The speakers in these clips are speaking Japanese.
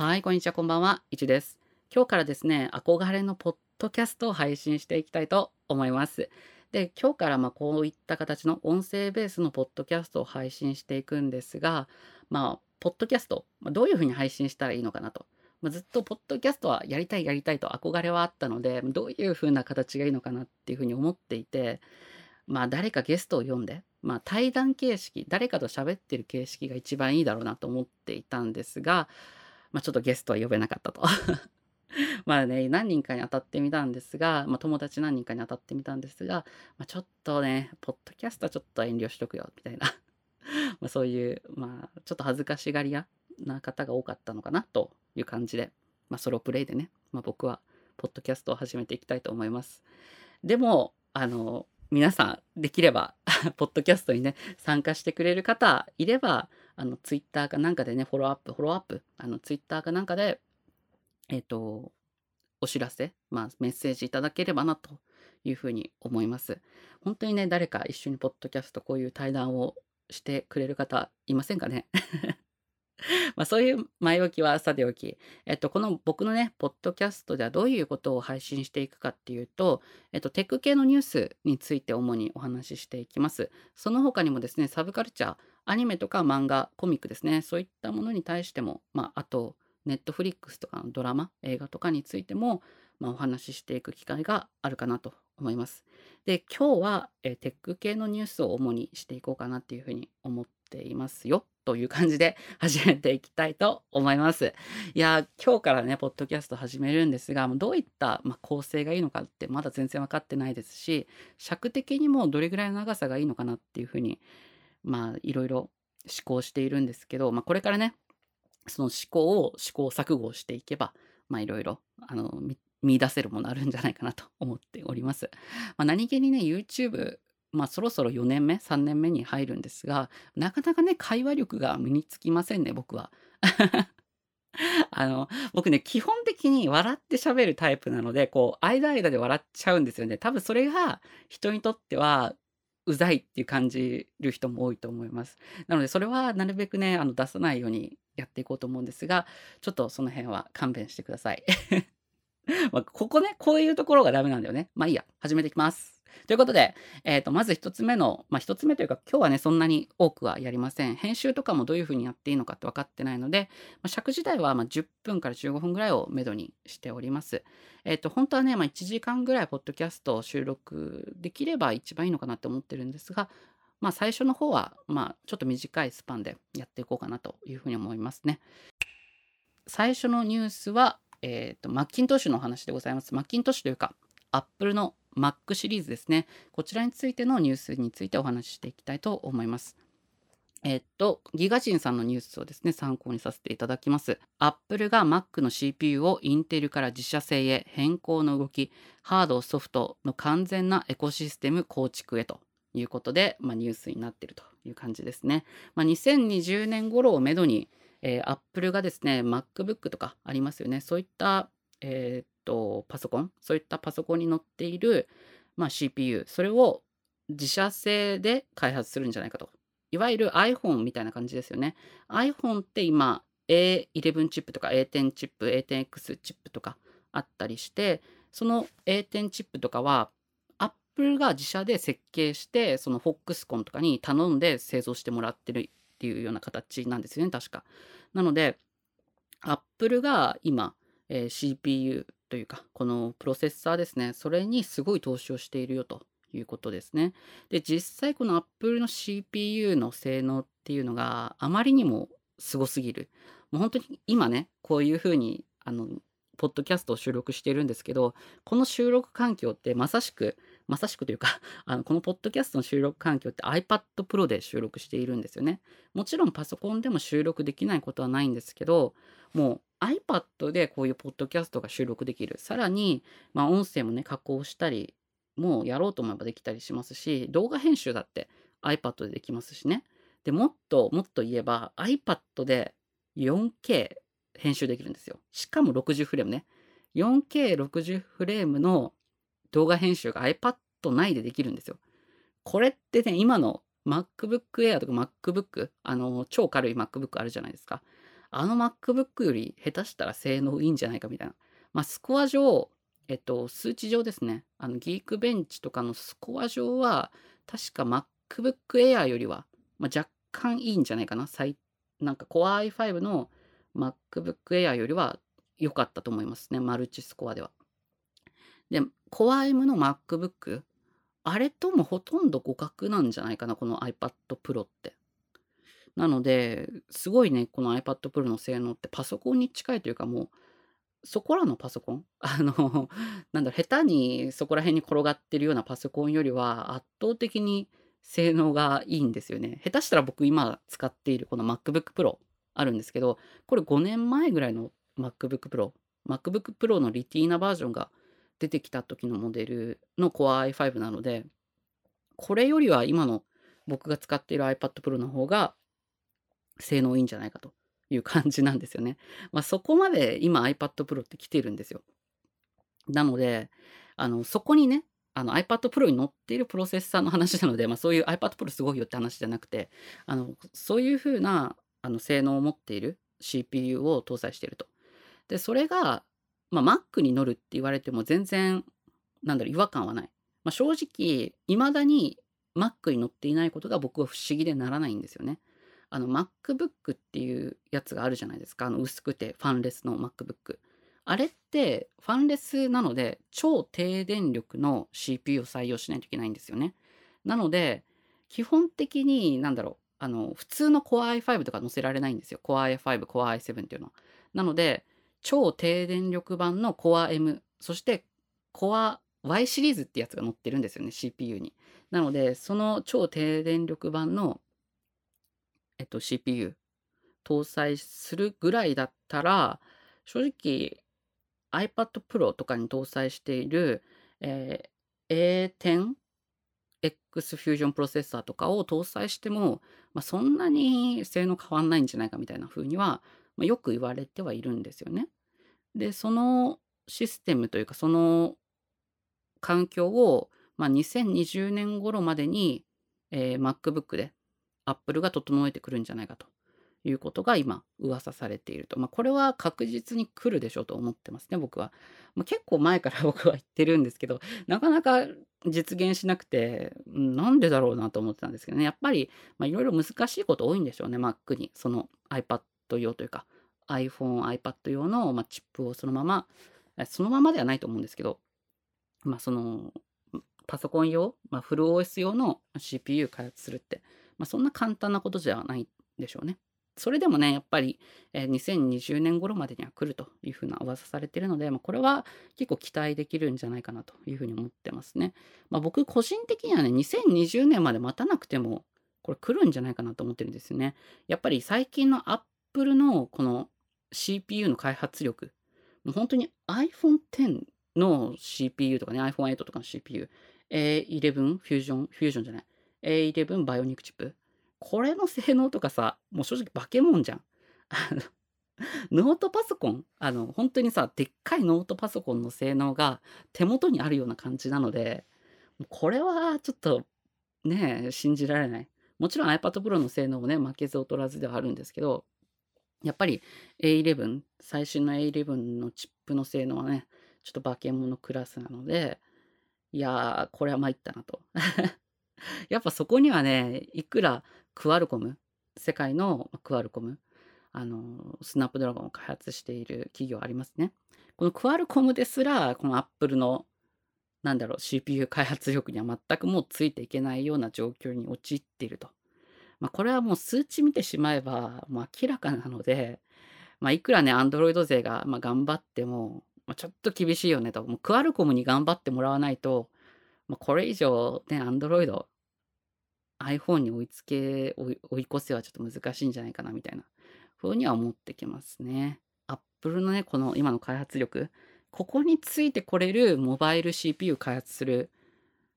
はい、こんにちは、こんばんは。いちです。今日からですね、憧れのポッドキャストを配信していきたいと思います。で、今日からまこういった形の音声ベースのポッドキャストを配信していくんですが、まあ、ポッドキャスト、ま、どういうふうに配信したらいいのかなと。まあ、ずっとポッドキャストはやりたいやりたいと憧れはあったので、どういうふうな形がいいのかなっていうふうに思っていて、まあ誰かゲストを呼んで、まあ対談形式、誰かと喋ってる形式が一番いいだろうなと思っていたんですが、まあ、ちょっとゲストは呼べなかったと まあね、何人かに当たってみたんですが、まあ、友達何人かに当たってみたんですが、まあ、ちょっとね、ポッドキャストはちょっと遠慮しとくよ、みたいな まあそういう、まあ、ちょっと恥ずかしがり屋な方が多かったのかな、という感じで、まあ、ソロプレイでね、まあ、僕は、ポッドキャストを始めていきたいと思います。でも、あの、皆さん、できれば ポッドキャストにね、参加してくれる方いれば、あの、ツイッターかなんかでね、フォローアップ、フォローアップ、あの、ツイッターかなんかで、えっ、ー、と、お知らせ、まあ、メッセージいただければなというふうに思います。本当にね、誰か一緒にポッドキャストこういう対談をしてくれる方いませんかね？まあそういう前置きはさておき、えっと、この僕のね、ポッドキャストではどういうことを配信していくかっていうと、えっと、テック系のニュースについて主にお話ししていきます。その他にもですね、サブカルチャー、アニメとか漫画、コミックですね、そういったものに対しても、まあ、あと、ネットフリックスとかのドラマ、映画とかについても、まあ、お話ししていく機会があるかなと思います。で、今日は、えテック系のニュースを主にしていこうかなっていうふうに思っていますよ。という感じで 始めていきたいと思います。いや、今日からね、ポッドキャスト始めるんですが、どういった、まあ構成がいいのかってまだ全然分かってないですし、尺的にもどれぐらいの長さがいいのかなっていうふうに、まあ、いろいろ思考しているんですけど、まあ、これからね、その思考を試行錯誤していけば、まあ、いろいろ、あの、見出せるものあるんじゃないかなと思っております。まあ、何気にね、YouTube まあそろそろ4年目、3年目に入るんですが、なかなかね、会話力が身につきませんね、僕は。あの、僕ね、基本的に笑って喋るタイプなので、こう、間間で笑っちゃうんですよね。多分それが人にとっては、うざいっていう感じる人も多いと思います。なので、それはなるべくね、あの、出さないようにやっていこうと思うんですが、ちょっとその辺は勘弁してください。まあ、ここね、こういうところがダメなんだよね。まあいいや、始めていきます。ということで、えっ、ー、と、まず一つ目の、まあ一つ目というか、今日はね、そんなに多くはやりません。編集とかもどういうふうにやっていいのかって分かってないので、まあ、尺自体はま10分から15分ぐらいをめどにしております。えっ、ー、と、本当はね、まあ1時間ぐらいポッドキャストを収録できれば一番いいのかなって思ってるんですが、まあ最初の方は、まあちょっと短いスパンでやっていこうかなというふうに思いますね。最初のニュースは、えっ、ー、と、マッキントッシュの話でございます。マッキントッシュというか、アップルの Mac シリーズですね。こちらについてのニュースについてお話ししていきたいと思います。えっと、ギガジンさんのニュースをですね、参考にさせていただきます。Apple が Mac の CPU をインテルから自社製へ変更の動き、ハード、ソフトの完全なエコシステム構築へということで、まあ、ニュースになっているという感じですね。まあ、2020年頃をめどに、えー、Apple がですね、MacBook とかありますよね。そういった、えー、と、パソコン、そういったパソコンに載っている、まあ、CPU、それを自社製で開発するんじゃないかと。いわゆる iPhone みたいな感じですよね。iPhone って今 A11 チップとか A10 チップ、A10X チップとかあったりして、その A10 チップとかは Apple が自社で設計して、その Foxconn とかに頼んで製造してもらってるっていうような形なんですよね、確か。なので、Apple が今、えー、CPU というか、このプロセッサーですね、それにすごい投資をしているよということですね。で、実際この Apple の CPU の性能っていうのがあまりにもすごすぎる。もう本当に今ね、こういうふうに、あの、ポッドキャストを収録しているんですけど、この収録環境ってまさしく、まさしくというか あの、このポッドキャストの収録環境って iPad Pro で収録しているんですよね。もちろんパソコンでも収録できないことはないんですけど、もう iPad でこういうポッドキャストが収録できる。さらに、まあ、音声もね、加工したり、もうやろうと思えばできたりしますし、動画編集だって iPad でできますしね。で、もっともっと言えば iPad で 4K 編集できるんですよ。しかも60フレームね。4K60 フレームの動画編集が iPad 内でできるんですよ。これってね、今の MacBook Air とか MacBook、あの、超軽い MacBook あるじゃないですか。あの MacBook より下手したら性能いいんじゃないかみたいな。まあ、スコア上、えっと、数値上ですね。あの、ギークベンチとかのスコア上は、確か MacBook Air よりは、まあ、若干いいんじゃないかな。最なんか Core i5 の MacBook Air よりは良かったと思いますね。マルチスコアでは。で、Core M の MacBook、あれともほとんど互角なんじゃないかな、この iPad Pro って。なので、すごいね、この iPad Pro の性能ってパソコンに近いというかもう、そこらのパソコン？あの、なんだろ、下手にそこら辺に転がってるようなパソコンよりは圧倒的に性能がいいんですよね。下手したら僕今使っているこの MacBook Pro あるんですけど、これ5年前ぐらいの MacBook Pro、MacBook Pro のリティーナバージョンが出てきた時のモデルの Core i5 なので、これよりは今の僕が使っている iPad Pro の方が性能いいんじゃないかという感じなんですよね。まあ、そこまで今 iPad Pro って来てるんですよ。なので、あの、そこにね、あの iPad Pro に載っているプロセッサーの話なので、まあ、そういう iPad Pro すごいよって話じゃなくて、あの、そういうふうなあの性能を持っている CPU を搭載していると。で、それが、まあ、Mac に乗るって言われても全然、なんだろう、違和感はない。まあ、正直、未だに Mac に乗っていないことが僕は不思議でならないんですよね。あの MacBook っていうやつがあるじゃないですか。あの薄くてファンレスの MacBook。あれってファンレスなので超低電力の CPU を採用しないといけないんですよね。なので基本的になんだろうあの普通の Core i5 とか載せられないんですよ。Core i5、Core i7 っていうのは。なので超低電力版の Core M そして Core Y シリーズってやつが載ってるんですよね CPU に。なのでその超低電力版のえっと、CPU 搭載するぐらいだったら、正直 iPad Pro とかに搭載している、えー、A10X Fusion プロセッサーとかを搭載しても、まあ、そんなに性能変わんないんじゃないかみたいな風には、まあ、よく言われてはいるんですよね。で、そのシステムというか、その環境を、まあ、2020年頃までに、えー、MacBook でアップルが整えてくるんじゃないかということが今噂されていると。まあ、これは確実に来るでしょうと思ってますね、僕は。まあ、結構前から 僕は言ってるんですけど、なかなか実現しなくて、なんでだろうなと思ってたんですけどね。やっぱり、いろいろ難しいこと多いんでしょうね、Mac に。その iPad 用というか、iPhone、iPad 用の、まチップをそのまま、そのままではないと思うんですけど、まあ、その、パソコン用、まあ、フル OS 用の CPU 開発するって、まあ、そんな簡単なことじゃないでしょうね。それでもね、やっぱり、えー、2020年頃までには来るというふうな噂されてるので、まあ、これは結構期待できるんじゃないかなというふうに思ってますね。まあ、僕個人的にはね、2020年まで待たなくても、これ来るんじゃないかなと思ってるんですよね。やっぱり最近の Apple のこの CPU の開発力、もう本当に iPhone X の CPU とかね、iPhone8 とかの CPU、A11 フュージョン、フュージョンじゃない、A11 バイオニックチップ。これの性能とかさ、もう正直化け物じゃん。ノートパソコン？あの、本当にさ、でっかいノートパソコンの性能が手元にあるような感じなので、これはちょっとね、信じられない。もちろん iPad Pro の性能もね、負けず劣らずではあるんですけど、やっぱり A11、最新の A11 のチップの性能はね、ちょっと化け物クラスなので、いやー、これは参ったなと。やっぱそこにはね、いくらクアルコム、世界のクアルコム、あの、スナップドラゴンを開発している企業ありますね。このクアルコムですら、このアップルの、なんだろう、CPU 開発力には全くもうついていけないような状況に陥っていると。まあ、これはもう数値見てしまえば、もう明らかなので、まあ、いくらね、アンドロイド勢が、ま頑張っても、まあ、ちょっと厳しいよねと。もうクアルコムに頑張ってもらわないと、まあ、これ以上ね、アンドロイド iPhone に追いつけ、追い越せはちょっと難しいんじゃないかなみたいな風には思ってきますね。Apple のね、この今の開発力、ここについてこれるモバイル CPU 開発する、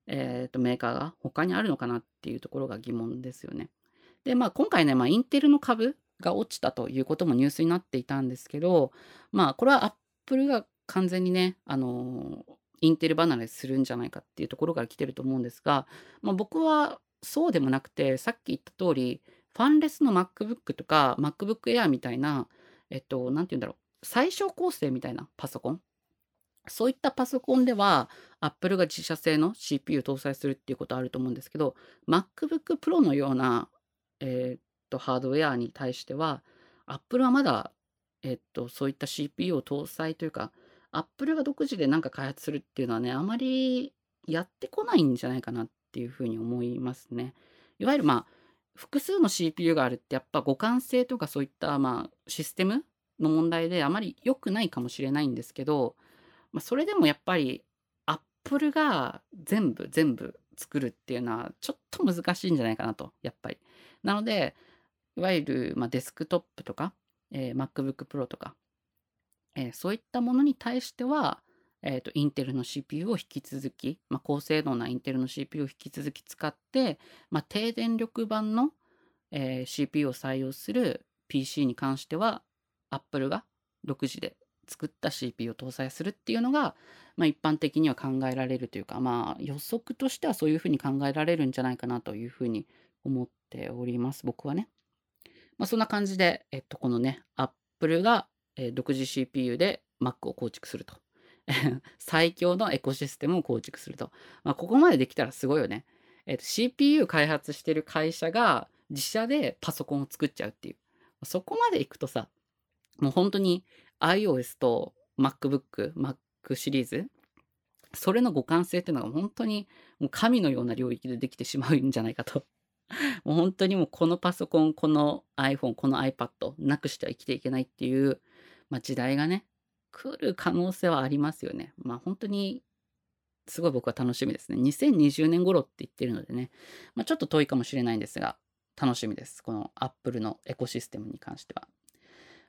えー、とメーカーが他にあるのかなっていうところが疑問ですよね。で、まあ今回ね、まあインテルの株が落ちたということもニュースになっていたんですけど、まあこれは Apple が完全にね、あのインテル離れするんじゃないかっていうところから来てると思うんですが、まあ、僕はそうでもなくて、さっき言った通り、ファンレスの MacBook とか MacBook Air みたいな、えっと、なんて言うんだろう、最小構成みたいなパソコン。そういったパソコンでは、Apple が自社製の CPU 搭載するっていうことあると思うんですけど、MacBook Pro のような、えーっと、ハードウェアに対しては、Apple はまだ、えっと、そういった CPU を搭載というか、Apple が独自で何か開発するっていうのはね、あまりやってこないんじゃないかなっていうふうに思いますね。いわゆるまあ、複数の CPU があるってやっぱ互換性とかそういったまあシステムの問題であまり良くないかもしれないんですけど、まあ、それでもやっぱり Apple が全部全部作るっていうのはちょっと難しいんじゃないかなとやっぱり。なのでいわゆるまあデスクトップとか、えー、MacBook Pro とか、えー、そういったものに対してはえーと、インテルの CPU を引き続き、まあ、高性能なインテルの CPU を引き続き使って、まあ、低電力版の、えー、CPU を採用する PC に関しては Apple が独自で作った CPU を搭載するっていうのが、まあ、一般的には考えられるというか、まあ、予測としてはそういうふうに考えられるんじゃないかなというふうに思っております僕はね。まあ、そんな感じで、えっと、このね Apple が、えー、独自 CPU で Mac を構築すると。最強のエコシステムを構築すると。まあ、ここまでできたらすごいよね。え、ー、CPU 開発してる会社が自社でパソコンを作っちゃうっていう。そこまでいくとさ、もう本当に iOS と MacBook、Mac シリーズ、それの互換性っていうのが本当にもう神のような領域でできてしまうんじゃないかと。もう本当にもうこのパソコン、この iPhone、この iPad なくしては生きていけないっていう、まあ、時代がね、来る可能性はありますよね。まあ本当にすごい僕は楽しみですね。2020年頃って言ってるのでね、まあ、ちょっと遠いかもしれないんですが、楽しみです。この Apple のエコシステムに関しては。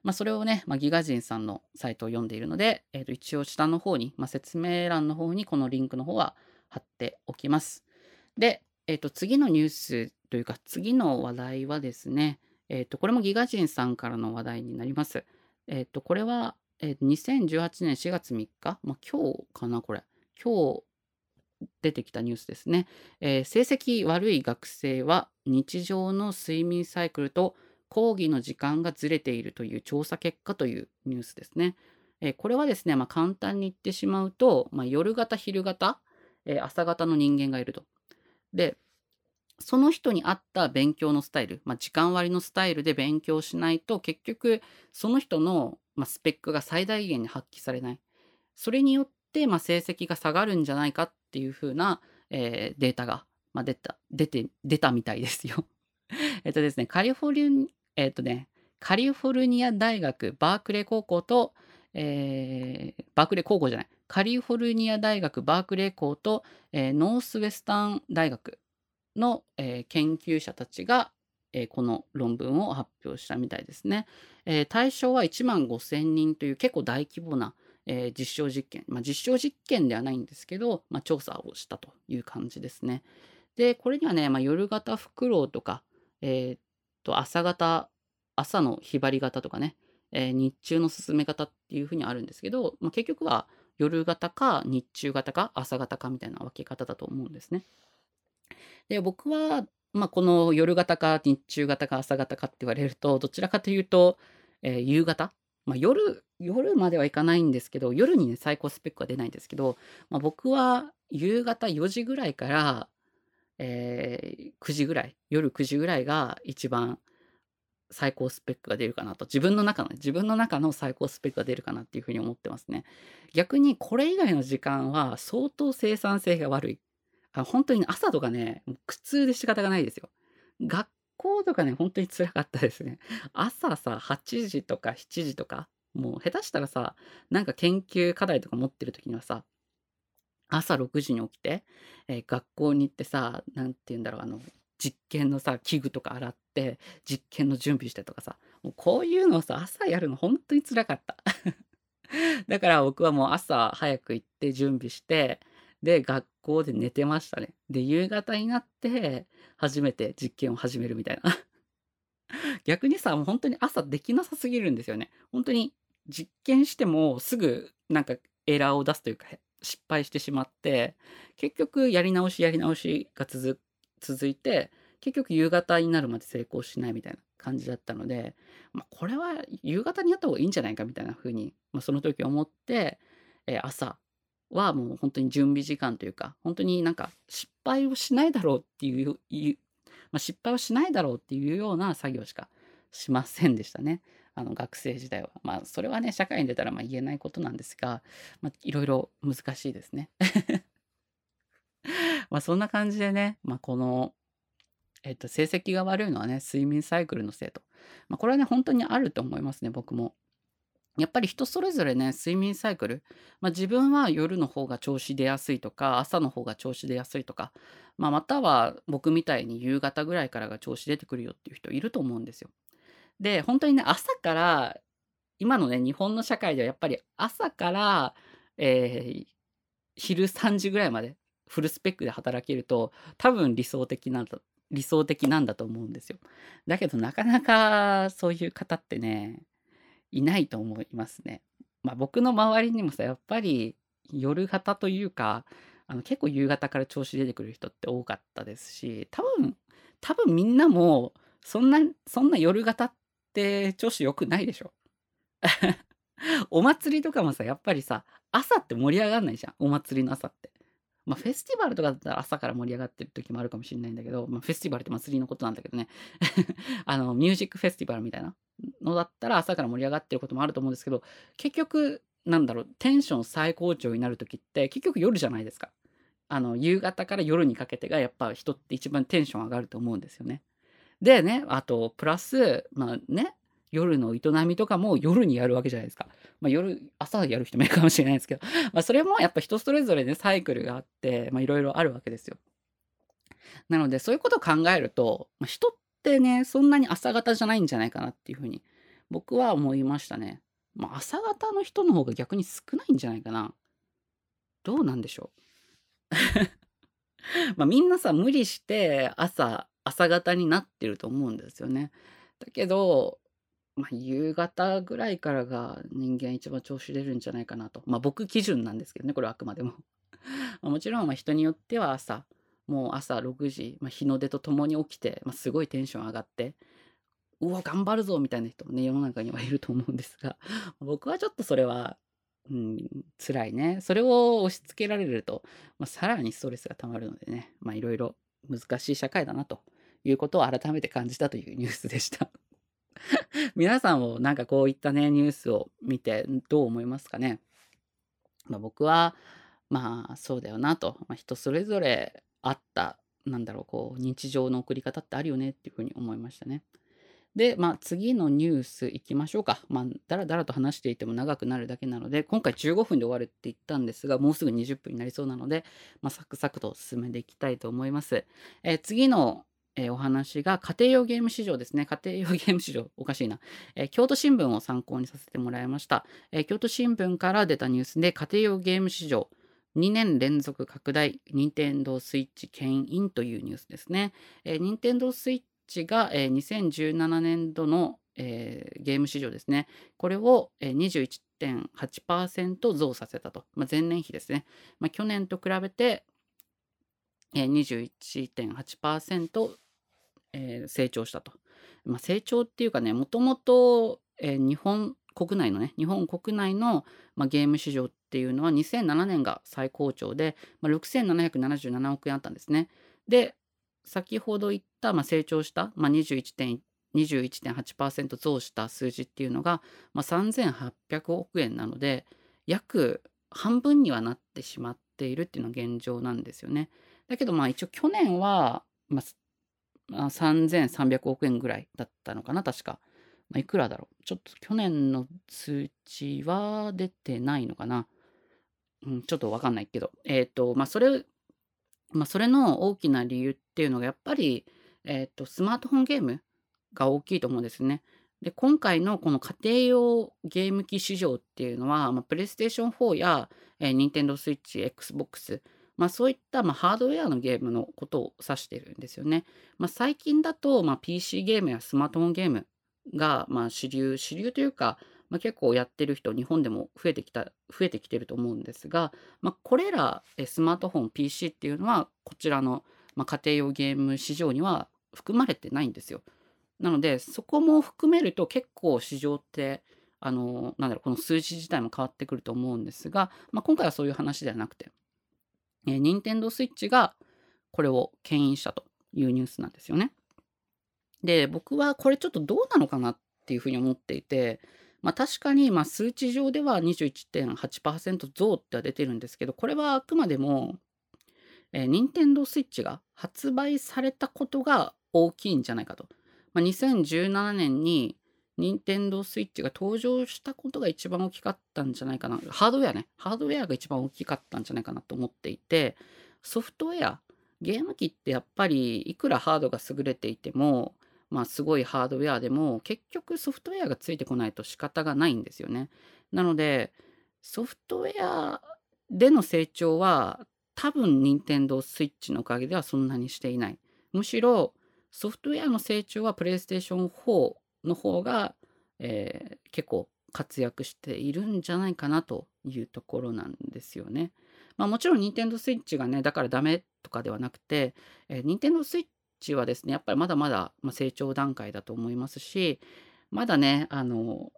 まあ、それをね、まあ、ギガ人さんのサイトを読んでいるので、えー、と一応下の方に、まあ、説明欄の方にこのリンクの方は貼っておきます。で、えー、と次のニュースというか次の話題はですね、えー、とこれもギガ人さんからの話題になります。えっ、とこれはえー、2018年4月3日、まあ、今日かな、これ。今日出てきたニュースですね。えー、成績悪い学生は日常の睡眠サイクルと講義の時間がずれているという調査結果というニュースですね。えー、これはですね、まあ、簡単に言ってしまうと、まあ、夜型、昼型、えー、朝型の人間がいると。で、その人に合った勉強のスタイル、まあ、時間割のスタイルで勉強しないと結局その人のまあ、スペックが最大限に発揮されない。それによって、まあ、成績が下がるんじゃないかっていう風な、えー、データが、まあ、出た、出て、出たみたいですよ えっとですね、カリフォルニ、えっとね、カリフォルニア大学バークレー高校と、えー、バークレー高校じゃない、カリフォルニア大学バークレー校と、えー、ノースウェスタン大学の、えー、研究者たちが、えこの論文を発表したみたいですね。え対象は1万5000人という結構大規模な、え実証実験、まあ、実証実験ではないんですけど、まあ、調査をしたという感じですね。で、これにはね、まあ、夜型フクロウとか、えー、と、朝型、朝のひばり型とかね、えー、日中の進め方っていうふうにあるんですけど、まあ、結局は夜型か日中型か朝型かみたいな分け方だと思うんですね。で、僕はまあ、この夜型か日中型か朝型かって言われると、どちらかというと、えー、夕方？まあ、夜、夜まではいかないんですけど、夜にね、最高スペックは出ないんですけど、まあ、僕は夕方4時ぐらいから、えー、9時ぐらい、夜9時ぐらいが一番最高スペックが出るかなと。自分の中の、自分の中の最高スペックが出るかなっていうふうに思ってますね。逆にこれ以外の時間は相当生産性が悪い。あ本当に、朝とかね、もう苦痛で仕方がないですよ。学校とかね、本当に辛かったですね。朝さ、8時とか7時とか、もう下手したらさ、なんか研究課題とか持ってる時にはさ、朝6時に起きて、えー、学校に行ってさ、なんて言うんだろう、あの、実験のさ、器具とか洗って、実験の準備してとかさ、もうこういうのをさ、朝やるの本当に辛かった。だから僕はもう朝早く行って準備して、で、学校で寝てましたね。で、夕方になって、初めて実験を始めるみたいな。逆にさ、もう本当に朝できなさすぎるんですよね。本当に実験してもすぐなんかエラーを出すというか、失敗してしまって、結局やり直しやり直しが続続いて、結局夕方になるまで成功しないみたいな感じだったので、まあ、これは夕方にやった方がいいんじゃないかみたいな風に、まあ、その時思って、えー、朝はもう本当に準備時間というか本当になんか失敗をしないだろうっていう、まあ、失敗をしないだろうっていうような作業しかしませんでしたね。あの学生時代は。まあそれはね社会に出たらまあ言えないことなんですが、まあ、いろいろ難しいですね。まあそんな感じでね、まあ、この、えっと、成績が悪いのはね睡眠サイクルのせいと、まあ、これはね本当にあると思いますね僕も。やっぱり人それぞれね睡眠サイクル、まあ、自分は夜の方が調子出やすいとか朝の方が調子出やすいとか、まあ、または僕みたいに夕方ぐらいからが調子出てくるよっていう人いると思うんですよ。で本当にね朝から今のね日本の社会ではやっぱり朝から、えー、昼3時ぐらいまでフルスペックで働けると多分理想的なんだ理想的なんだと思うんですよ。だけどなかなかそういう方ってねいないと思いますね。まあ僕の周りにもさやっぱり夜型というかあの結構夕方から調子出てくる人って多かったですし多分多分みんなもそんなそんな夜型って調子良くないでしょ お祭りとかもさやっぱりさ朝って盛り上がんないじゃんお祭りの朝って。まあ、フェスティバルとかだったら朝から盛り上がってる時もあるかもしれないんだけど、まあ、フェスティバルって祭りのことなんだけどね。あのミュージックフェスティバルみたいなのだったら朝から盛り上がってることもあると思うんですけど結局なんだろうテンション最高潮になる時って結局夜じゃないですか。あの夕方から夜にかけてがやっぱ人って一番テンション上がると思うんですよね。でねあとプラスまあね夜の営みとかも夜にやるわけじゃないですか。まあ、夜、朝やる人もいるかもしれないですけど、まあ、それもやっぱ人それぞれね、サイクルがあって、まあ、いろいろあるわけですよ。なので、そういうことを考えると、まあ、人ってね、そんなに朝方じゃないんじゃないかなっていうふうに、僕は思いましたね。まあ、朝方の人の方が逆に少ないんじゃないかな。どうなんでしょう。まあみんなさ無理して朝朝方になってると思うんですよね。だけどまあ、夕方ぐらいからが人間一番調子出るんじゃないかなと。まあ僕基準なんですけどね、これはあくまでも。もちろん人によっては朝、もう朝6時、まあ、日の出とともに起きて、まあ、すごいテンション上がって、うわ、頑張るぞみたいな人もね、世の中にはいると思うんですが、僕はちょっとそれは、うん、辛いね。それを押し付けられると、まあ、さらにストレスが溜まるのでね、まあいろいろ難しい社会だなということを改めて感じたというニュースでした。皆さんもなんかこういったね、ニュースを見てどう思いますかね？まあ、僕は、まあそうだよなと、まあ、人それぞれあった、なんだろう、こう、日常の送り方ってあるよねっていうふうに思いましたね。で、まあ次のニュースいきましょうか。まあだらだらと話していても長くなるだけなので、今回15分で終わるって言ったんですが、もうすぐ20分になりそうなので、まあサクサクと進めていきたいと思います。えー、次のえー、お話が家庭用ゲーム市場ですね。家庭用ゲーム市場、おかしいな。えー、京都新聞を参考にさせてもらいました、えー、京都新聞から出たニュースで家庭用ゲーム市場2年連続拡大、任天堂スイッチ牽引というニュースですね。えー、任天堂スイッチが、えー、2017年度の、えー、ゲーム市場ですね。これを、えー、21.8%増させたと。まあ、前年比ですね。まあ、去年と比べて、えー、21.8%えー、成長したと。まあ、成長っていうかね、もともと、日本国内のね、日本国内の、まあ、ゲーム市場っていうのは2007年が最高潮で、まあ、6777億円あったんですね。で、先ほど言った、まあ、成長した、まあ、21.1 21.8%増した数字っていうのが、まあ、3800億円なので約半分にはなってしまっているっていうのが現状なんですよね。だけどまあ一応去年は、まあ、3300億円ぐらいだったのかな、確か。まあ、いくらだろう。ちょっと去年の数値は出てないのかな。うん、ちょっとわかんないけど。えっ、ー、と、まあ、それ、まあ、それの大きな理由っていうのが、やっぱり、えっ、ー、と、スマートフォンゲームが大きいと思うんですね。で、今回のこの家庭用ゲーム機市場っていうのは、まあ、プレイステーション4や、えー、ニンテンドースイッチ、Xbox、まあ、そういった、まあ、ハードウェアのゲームのことを指してるんですよね。まあ、最近だと、まあ、PC ゲームやスマートフォンゲームが、まあ、主流、主流というか、まあ、結構やってる人、日本でも増えてきた、増えてきてると思うんですが、まあ、これらスマートフォン、PC っていうのは、こちらの、まあ、家庭用ゲーム市場には含まれてないんですよ。なので、そこも含めると結構市場って、あの、なんだろう、この数字自体も変わってくると思うんですが、まあ、今回はそういう話ではなくて、えー、任天堂 switch がこれを牽引したというニュースなんですよね。で、僕はこれちょっとどうなのかなっていうふうに思っていて、まあ確かにま数値上では21.8%増っては出てるんですけど、これはあくまでも、えー、任天堂 switch が発売されたことが大きいんじゃないかと。まあ、2017年に任天堂 switch が登場したことが一番大きかったんじゃないかな。ハードウェアね。ハードウェアが一番大きかったんじゃないかなと思っていて、ソフトウェア、ゲーム機ってやっぱりいくらハードが優れていても、まあすごいハードウェアでも結局ソフトウェアがついてこないと仕方がないんですよね。なのでソフトウェアでの成長は多分任天堂 switch のおかげではそんなにしていない。むしろソフトウェアの成長はプレイステーション4の方が、えー、結構活躍しているんじゃないかなというところなんですよね。まあもちろん Nintendo Switch がね、だからダメとかではなくて、えー、Nintendo Switch はですね、やっぱりまだまだ、ま成長段階だと思いますし、まだね、あの、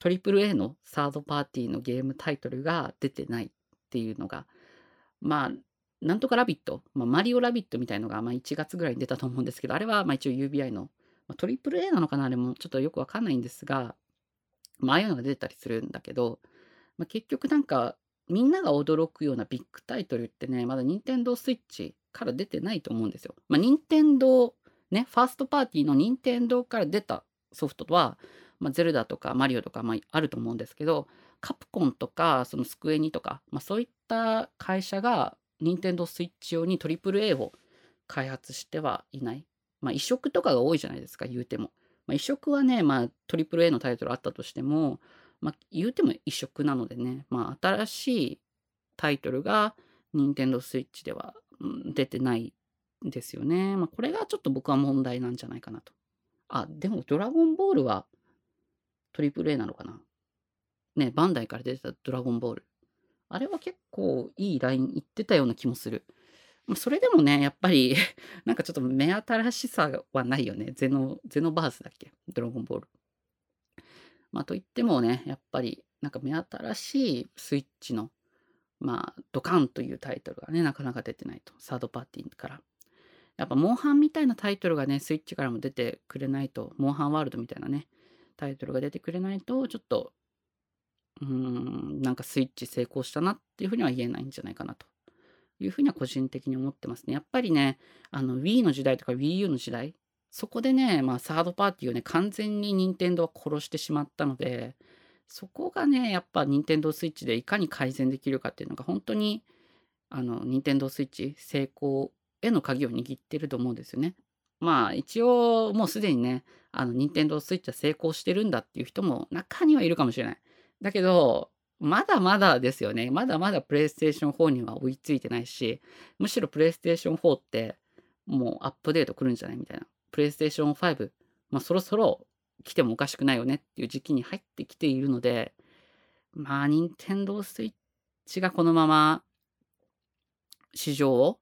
AAA のサードパーティーのゲームタイトルが出てないっていうのが、まあ、なんとかラビット、まあ、マリオラビットみたいのが、まあ、1月ぐらいに出たと思うんですけど、あれはまあ一応 UBI のまあ、トリプル A なのかなあれもちょっとよくわかんないんですが、まああいうのが出たりするんだけど、まあ、結局なんかみんなが驚くようなビッグタイトルってね、まだ任天堂 switch から出てないと思うんですよ。まあ任天堂ね、ファーストパーティーの任天堂から出たソフトは、まあ、ゼルダとかマリオとか、まあ、あると思うんですけど、カプコンとか、そのスクエニとか、まあ、そういった会社が任天堂スイッチ用に AAA を開発してはいない。まあ移植とかが多いじゃないですか、言うても。まあ、移植はね、まあトリプル A のタイトルあったとしても、まあ言うても移植なのでね、まあ新しいタイトルが任天堂 switch では、うん、出てないんですよね。まあこれがちょっと僕は問題なんじゃないかなと。あ、でもドラゴンボールはトリプル A なのかな。ね、バンダイから出てたドラゴンボール。あれは結構いいラインいってたような気もする。それでもね、やっぱり なんかちょっと目新しさはないよね。ゼノ、ゼノバースだっけ？ドラゴンボール。まあ、といってもね、やっぱり、なんか目新しいスイッチの、まあ、ドカンというタイトルがね、なかなか出てないと。サードパーティーから。やっぱ、モンハンみたいなタイトルがね、スイッチからも出てくれないと、モンハンワールドみたいなね、タイトルが出てくれないと、ちょっと、うーん、なんかスイッチ成功したなっていうふうには言えないんじゃないかなというふうには個人的に思ってますね。やっぱりね、あの Wii の時代とか Wii U の時代、そこでね、まあサードパーティーをね、完全に任天堂は殺してしまったので、そこがね、やっぱ任天堂 switch でいかに改善できるかっていうのが本当に、あの、任天堂 switch 成功への鍵を握ってると思うんですよね。まあ一応もうすでにね、あの、任天堂 switch は成功してるんだっていう人も中にはいるかもしれない。だけど、まだまだですよね。まだまだプレイステーション4には追いついてないし、むしろプレイステーション4ってもうアップデート来るんじゃない？みたいな。プレイステーション5、まあそろそろ来てもおかしくないよねっていう時期に入ってきているので、まあ、任天堂スイッチがこのまま市場を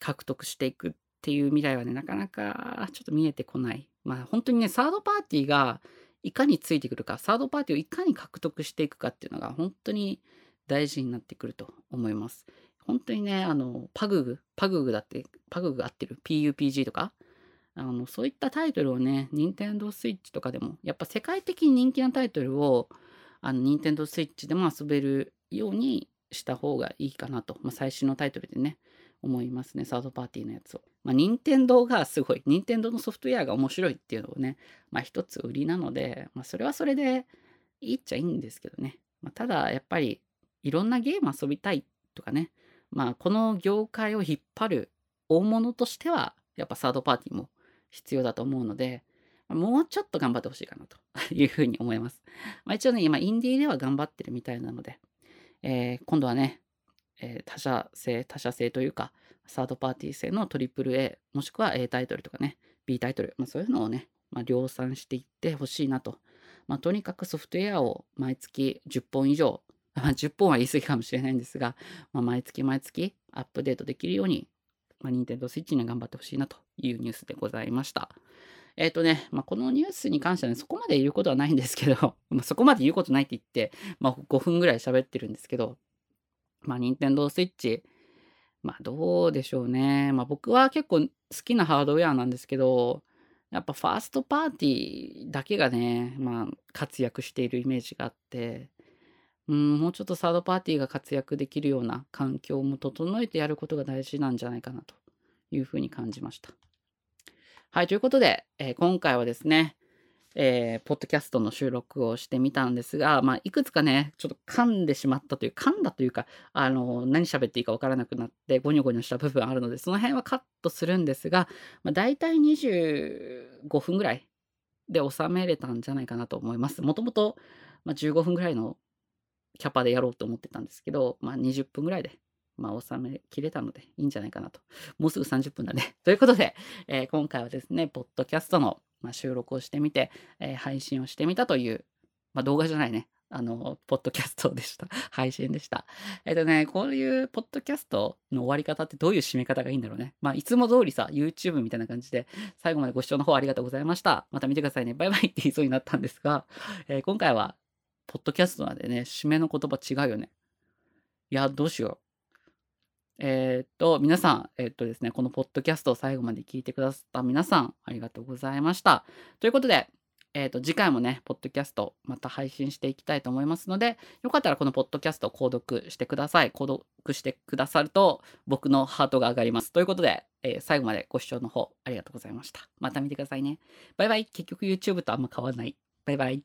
獲得していくっていう未来はね、なかなかちょっと見えてこない。まあ本当にね、サードパーティーがいかについてくるか、サードパーティーをいかに獲得していくかっていうのが本当に大事になってくると思います。本当にね、あの、パググ、パググだって、パググ合ってる PUPG とか、あの、そういったタイトルをね、任天堂 switch とかでも、やっぱ世界的に人気なタイトルを、あの、任天堂 switch でも遊べるようにした方がいいかなと、まあ、最新のタイトルでね、思いますね、サードパーティーのやつを。まあ、任天堂がすごい、任天堂のソフトウェアが面白いっていうのをね、まあ一つ売りなので、まあそれはそれでいいっちゃいいんですけどね。まあ、ただやっぱりいろんなゲーム遊びたいとかね、まあこの業界を引っ張る大物としては、やっぱサードパーティーも必要だと思うので、もうちょっと頑張ってほしいかなと いうふうに思います。まあ、一応ね、今インディーでは頑張ってるみたいなので、えー、今度はね、えー、他社製、他社製というか、サードパーティー製の AAA、もしくは A タイトルとかね、B タイトル、まあ、そういうのをね、まあ、量産していってほしいなと。まあ、とにかくソフトウェアを毎月10本以上、まあ、10本は言い過ぎかもしれないんですが、まあ、毎月毎月アップデートできるように、まあ、Nintendo Switch に頑張ってほしいなというニュースでございました。えっ、とね、まあ、このニュースに関してはね、そこまで言うことはないんですけど、まあ、そこまで言うことないって言って、まあ、5分ぐらい喋ってるんですけど、まあ、任天堂スイッチ、まあ、どうでしょうね。まあ、僕は結構好きなハードウェアなんですけど、やっぱファーストパーティーだけがね、まあ、活躍しているイメージがあって、うん、もうちょっとサードパーティーが活躍できるような環境も整えてやることが大事なんじゃないかなというふうに感じました。はい、ということで、えー今回はですね、えーポッドキャストの収録をしてみたんですが、まあ、いくつかね、ちょっと噛んでしまったという、噛んだというか、あの、何喋っていいかわからなくなって、ゴニョゴニョした部分あるので、その辺はカットするんですが、まあ、大体25分ぐらいで収めれたんじゃないかなと思います。もともと、まあ、15分ぐらいのキャパでやろうと思ってたんですけど、まあ、20分ぐらいで、まあ、収めきれたのでいいんじゃないかなと。もうすぐ30分だね。ということで、えー今回はですね、ポッドキャストの、まあ、収録をしてみて、えー配信をしてみたという、まあ、動画じゃないね。あの、ポッドキャストでした。配信でした。えっ、とね、こういうポッドキャストの終わり方ってどういう締め方がいいんだろうね。まあ、いつも通りさ、YouTube みたいな感じで、最後までご視聴の方ありがとうございました。また見てくださいね。バイバイって言いそうになったんですが、えー今回は、ポッドキャストなんでね、締めの言葉違うよね。いや、どうしよう。えーっと、皆さん、えーっとですね、このポッドキャストを最後まで聞いてくださった皆さん、ありがとうございました。ということで、えーっと、次回もね、ポッドキャスト、また配信していきたいと思いますので、よかったらこのポッドキャストを購読してください。購読してくださると、僕のハートが上がります。ということで、えー最後までご視聴の方、ありがとうございました。また見てくださいね。バイバイ。結局 YouTube とあんま変わらない。バイバイ。